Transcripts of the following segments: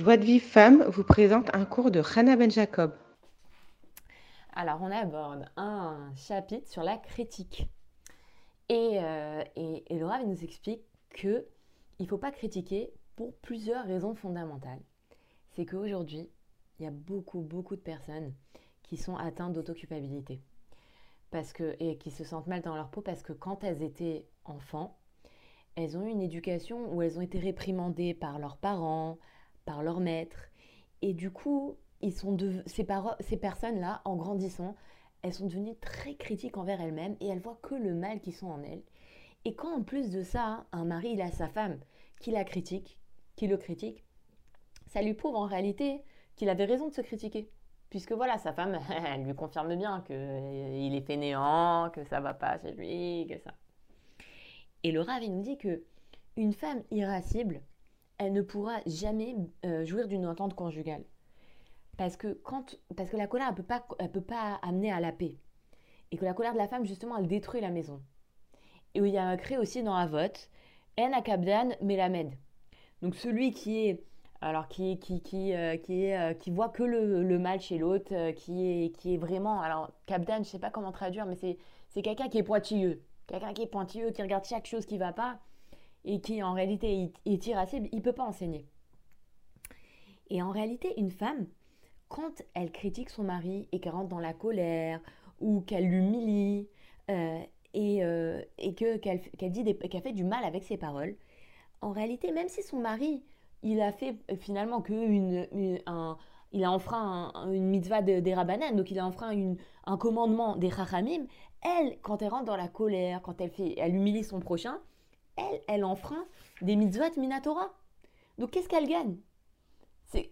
Joie de Vie Femme vous présente un cours de Hannah Ben Jacob. Alors, on aborde un chapitre sur la critique. Et, euh, nous explique que il ne faut pas critiquer pour plusieurs raisons fondamentales. C'est qu'aujourd'hui, il y a beaucoup, beaucoup de personnes qui sont atteintes d'autoculpabilité. Et qui se sentent mal dans leur peau parce que quand elles étaient enfants, elles ont eu une éducation où elles ont été réprimandées par leurs parents, par leur maître. Et du coup, ils sont de, ces, ces personnes-là, en grandissant, elles sont devenues très critiques envers elles-mêmes et elles voient que le mal qui sont en elles. Et quand en plus de ça, un mari, il a sa femme qui la critique, qui le critique, ça lui prouve en réalité qu'il avait raison de se critiquer. Puisque voilà, sa femme, elle lui confirme bien qu'il est fainéant, que ça va pas chez lui, que ça. Et le Rav, il nous dit que une femme irascible, elle ne pourra jamais euh, jouir d'une entente conjugale. Parce que, quand, parce que la colère, elle ne peut, pas, peut pas amener à la paix. Et que la colère de la femme, justement, elle détruit la maison. Et il y a écrit aussi dans la vote, En akabdan melamed. Donc celui qui est alors qui, qui, qui, euh, qui, euh, qui voit que le, mal chez l'autre, qui, est, qui est vraiment... Alors, Kabdan, je sais pas comment traduire, mais c'est quelqu'un qui est pointilleux. Quelqu'un qui est pointilleux, qui regarde chaque chose qui va pas et qui en réalité est assez, il ne peut pas enseigner. Et en réalité, une femme, quand elle critique son mari et qu'elle rentre dans la colère ou qu'elle l'humilie euh, et, euh, qu'elle, dit qu'elle fait du mal avec ses paroles, en réalité, même si son mari, il a fait euh, finalement que une, un, il a enfreint une mitzvah des Rabbanan, donc il a enfreint une, un commandement des Chachamim, elle, quand elle rentre dans la colère, quand elle, fait, elle humilie son prochain, elle, elle enfreint des mitzvot minatora. Donc qu'est-ce qu'elle gagne?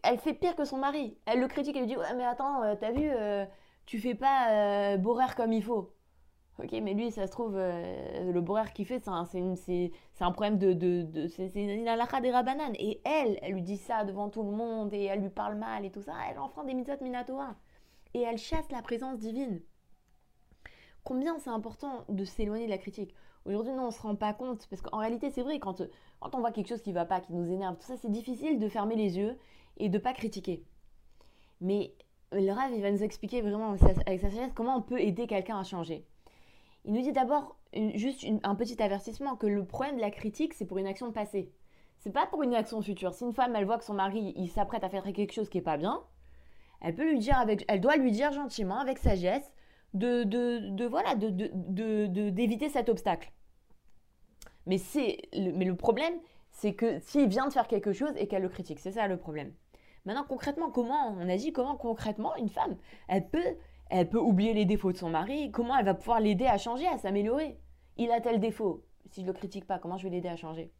Elle fait pire que son mari. Elle le critique, elle lui dit mais attends, euh, t'as vu, euh, tu fais pas euh, borer comme il faut. Ok, mais lui, ça se trouve, euh, le borer qu'il fait, c'est un, c'est, un problème de. de, de c'est, une halakha des rabananes. Et elle, elle lui dit ça devant tout le monde et elle lui parle mal et tout ça. Elle enfreint des mitzvot minatora. Et elle chasse la présence divine. Combien c'est important de s'éloigner de la critique? Aujourd'hui, nous, on ne se rend pas compte. Parce qu'en réalité, c'est vrai, quand, quand on voit quelque chose qui ne va pas, qui nous énerve, tout ça, c'est difficile de fermer les yeux et de ne pas critiquer. Mais le Rav, il va nous expliquer vraiment avec sa sagesse comment on peut aider quelqu'un à changer. Il nous dit d'abord juste un petit avertissement que le problème de la critique, c'est pour une action passée. C'est pas pour une action future. Si une femme, elle voit que son mari, il s'apprête à faire quelque chose qui est pas bien, elle peut lui dire avec, elle doit lui dire gentiment, avec sagesse, de, de, de voilà, de, d'éviter cet obstacle. Mais, c'est mais le problème, c'est que s'il vient de faire quelque chose et qu'elle le critique, c'est ça le problème. Maintenant, concrètement, comment on agit Comment concrètement une femme, elle peut, oublier les défauts de son mari Comment elle va pouvoir l'aider à changer, à s'améliorer? Il a tel défaut. Si je le critique pas, comment je vais l'aider à changer?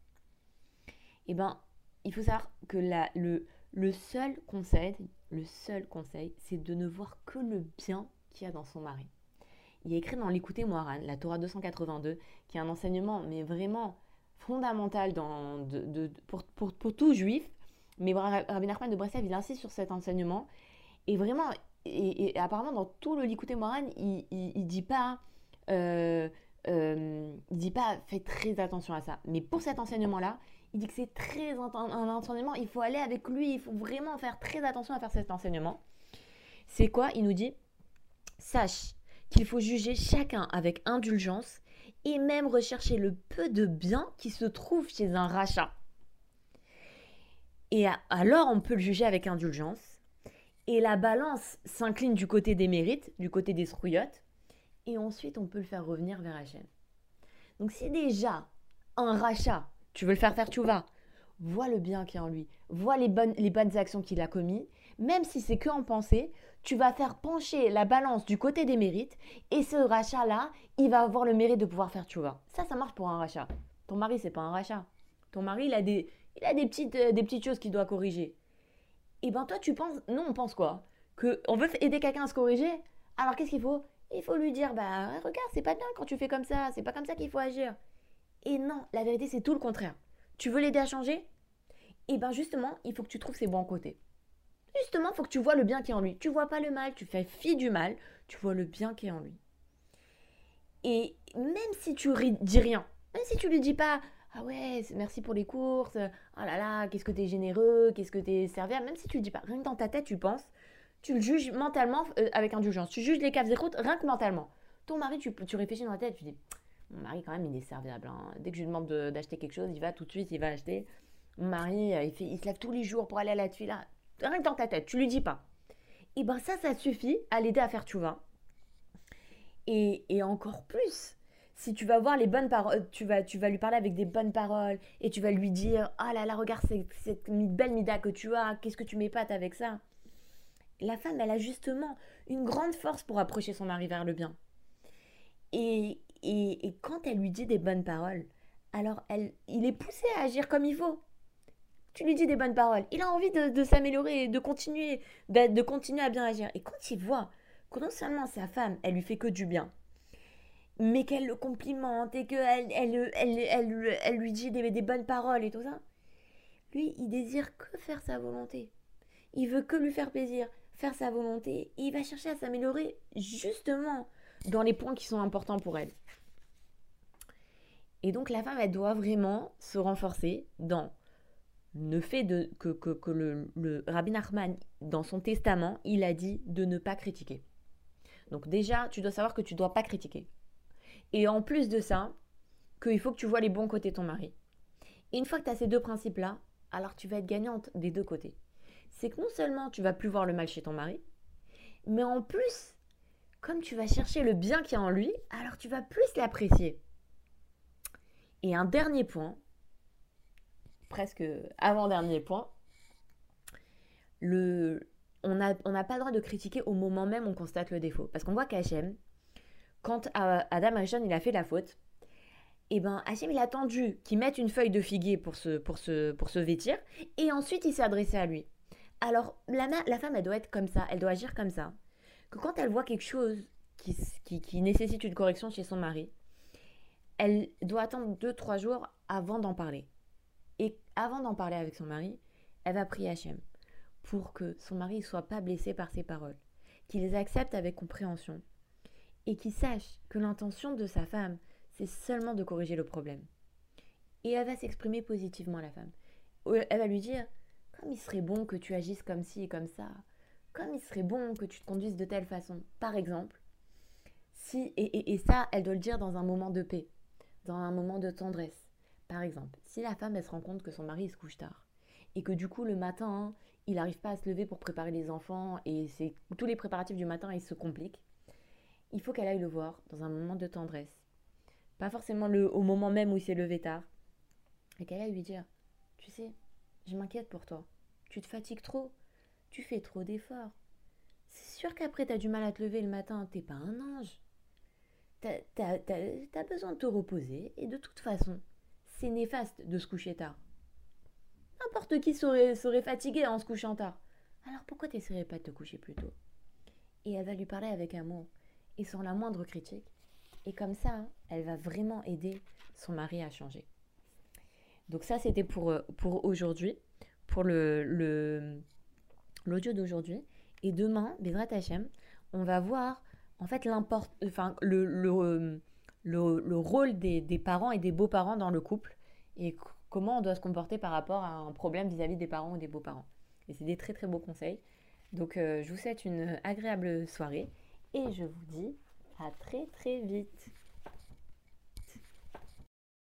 Eh bien, il faut savoir que le, le le seul conseil, c'est de ne voir que le bien qu'il y a dans son mari il est écrit dans l'écouter Moiran, la Torah 282, qui est un enseignement, mais vraiment fondamental pour, tout juif. Mais Rabbi Nachman de Breslev, il insiste sur cet enseignement. Et vraiment, et, apparemment, dans tout le l'écouter Moiran, il, il, dit pas. Euh, euh, il dit pas faites très attention à ça. Mais pour cet enseignement-là, il dit que c'est très un enseignement, il faut aller avec lui, il faut vraiment faire très attention à faire cet enseignement. C'est quoi? Il nous dit sache qu'il faut juger chacun avec indulgence et même rechercher le peu de bien qui se trouve chez un rachat. Et alors on peut le juger avec indulgence. Et la balance s'incline du côté des mérites, du côté des srouillottes. Et ensuite on peut le faire revenir vers Hachem. Donc si déjà un rachat, tu veux le faire faire tu vas, vois le bien qui est en lui, vois les bonnes, les bonnes actions qu'il a commises, même si c'est que en pensée, tu vas faire pencher la balance du côté des mérites et ce rachat-là, il va avoir le mérite de pouvoir faire vois. Ça, ça marche pour un rachat. Ton mari, c'est pas un rachat. Ton mari, il a des, il a des, petites, euh, des petites choses qu'il doit corriger. Et ben toi, tu penses, non, on pense quoi? Que on veut aider quelqu'un à se corriger? Alors qu'est-ce qu'il faut? Il faut lui dire, bah regarde, c'est pas bien quand tu fais comme ça, c'est pas comme ça qu'il faut agir. Et non, la vérité, c'est tout le contraire. Tu veux l'aider à changer? Et ben justement, il faut que tu trouves ses bons côtés. Justement, il faut que tu vois le bien qui est en lui. Tu vois pas le mal, tu fais fi du mal, tu vois le bien qui est en lui. Et même si tu dis rien, même si tu lui dis pas Ah ouais, merci pour les courses. Oh là là, qu'est-ce que t'es généreux, qu'est-ce que t'es serviable. Même si tu le dis pas, rien que dans ta tête, tu penses, tu le juges mentalement euh, avec indulgence. Tu juges les caves et croûtes rien que mentalement. Ton mari, tu, tu réfléchis dans la tête, tu dis, mon mari, quand même, il est serviable. Hein. Dès que je lui demande d'acheter quelque chose, il va tout de suite, il va acheter. Mon mari, euh, il, fait, se lève tous les jours pour aller à la là. Rien que dans ta tête, tu lui dis pas. Et ben ça, ça suffit à l'aider à faire tu vas. Et, et encore plus, si tu vas voir les bonnes paroles, tu vas, tu vas lui parler avec des bonnes paroles et tu vas lui dire Ah là là, regarde cette belle mida que tu as, qu'est-ce que tu m'épates avec ça La femme, elle a justement une grande force pour approcher son mari vers le bien. Et, et, quand elle lui dit des bonnes paroles, alors elle, il est poussé à agir comme il faut. Tu lui dis des bonnes paroles, il a envie de, s'améliorer, de continuer, de, continuer à bien agir. Et quand il voit que non seulement sa femme, elle lui fait que du bien, mais qu'elle le complimente et qu'elle elle, elle, elle, lui dit des, des bonnes paroles et tout ça, lui, il désire que faire sa volonté. Il veut que lui faire plaisir, faire sa volonté. Et il va chercher à s'améliorer justement dans les points qui sont importants pour elle. Et donc la femme, elle doit vraiment se renforcer dans le fait que, que, le, le Rabbi Nachman, dans son testament, il a dit de ne pas critiquer. Donc déjà, tu dois savoir que tu ne dois pas critiquer. Et en plus de ça, qu'il faut que tu vois les bons côtés de ton mari. Et une fois que tu as ces deux principes-là, alors tu vas être gagnante des deux côtés. C'est que non seulement tu vas plus voir le mal chez ton mari, mais en plus, comme tu vas chercher le bien qui est en lui, alors tu vas plus l'apprécier. Et un dernier point, presque avant-dernier point, le, on n'a on pas le droit de critiquer au moment même où on constate le défaut. Parce qu'on voit qu'Hachem, quand Adam Arishon il a fait la faute, eh ben Hachem il a attendu qu'il mette une feuille de figuier pour se, pour se, pour se vêtir, et ensuite il s'est adressé à lui. Alors la, la femme elle doit être comme ça, elle doit agir comme ça que quand elle voit quelque chose qui, qui, nécessite une correction chez son mari, elle doit attendre 2-3 jours avant d'en parler. Et avant d'en parler avec son mari, elle va prier Hachem pour que son mari ne soit pas blessé par ses paroles, qu'il les accepte avec compréhension et qu'il sache que l'intention de sa femme, c'est seulement de corriger le problème. Et elle va s'exprimer positivement à la femme. Elle va lui dire, comme il serait bon que tu agisses comme ci et comme ça, comme il serait bon que tu te conduises de telle façon. Par exemple, si, et, ça, elle doit le dire dans un moment de paix, dans un moment de tendresse. Par exemple, si la femme, elle se rend compte que son mari se couche tard, et que du coup, le matin, il n'arrive pas à se lever pour préparer les enfants, et c'est tous les préparatifs du matin, ils se compliquent, il faut qu'elle aille le voir dans un moment de tendresse. Pas forcément le, au moment même où il s'est levé tard. Et qu'elle aille lui dire, tu sais, je m'inquiète pour toi. Tu te fatigues trop. Tu fais trop d'efforts. C'est sûr qu'après, t'as du mal à te lever le matin. T'es pas un ange. T'as as, besoin de te reposer. Et de toute façon, c'est néfaste de se coucher tard. N'importe qui serait, fatigué en se couchant tard. Alors pourquoi t'essaierais pas de te coucher plus tôt? Et elle va lui parler avec amour et sans la moindre critique. Et comme ça, elle va vraiment aider son mari à changer. Donc ça, c'était pour, pour aujourd'hui, pour le, le, l'audio d'aujourd'hui. Et demain, Bezrat Hachem, on va voir en fait enfin, le, le, le, rôle des, des, parents et des beaux-parents dans le couple et comment on doit se comporter par rapport à un problème vis-à-vis des parents ou des beaux-parents. Et c'est des très très beaux conseils. Donc euh, je vous souhaite une agréable soirée et je vous dis à très très vite.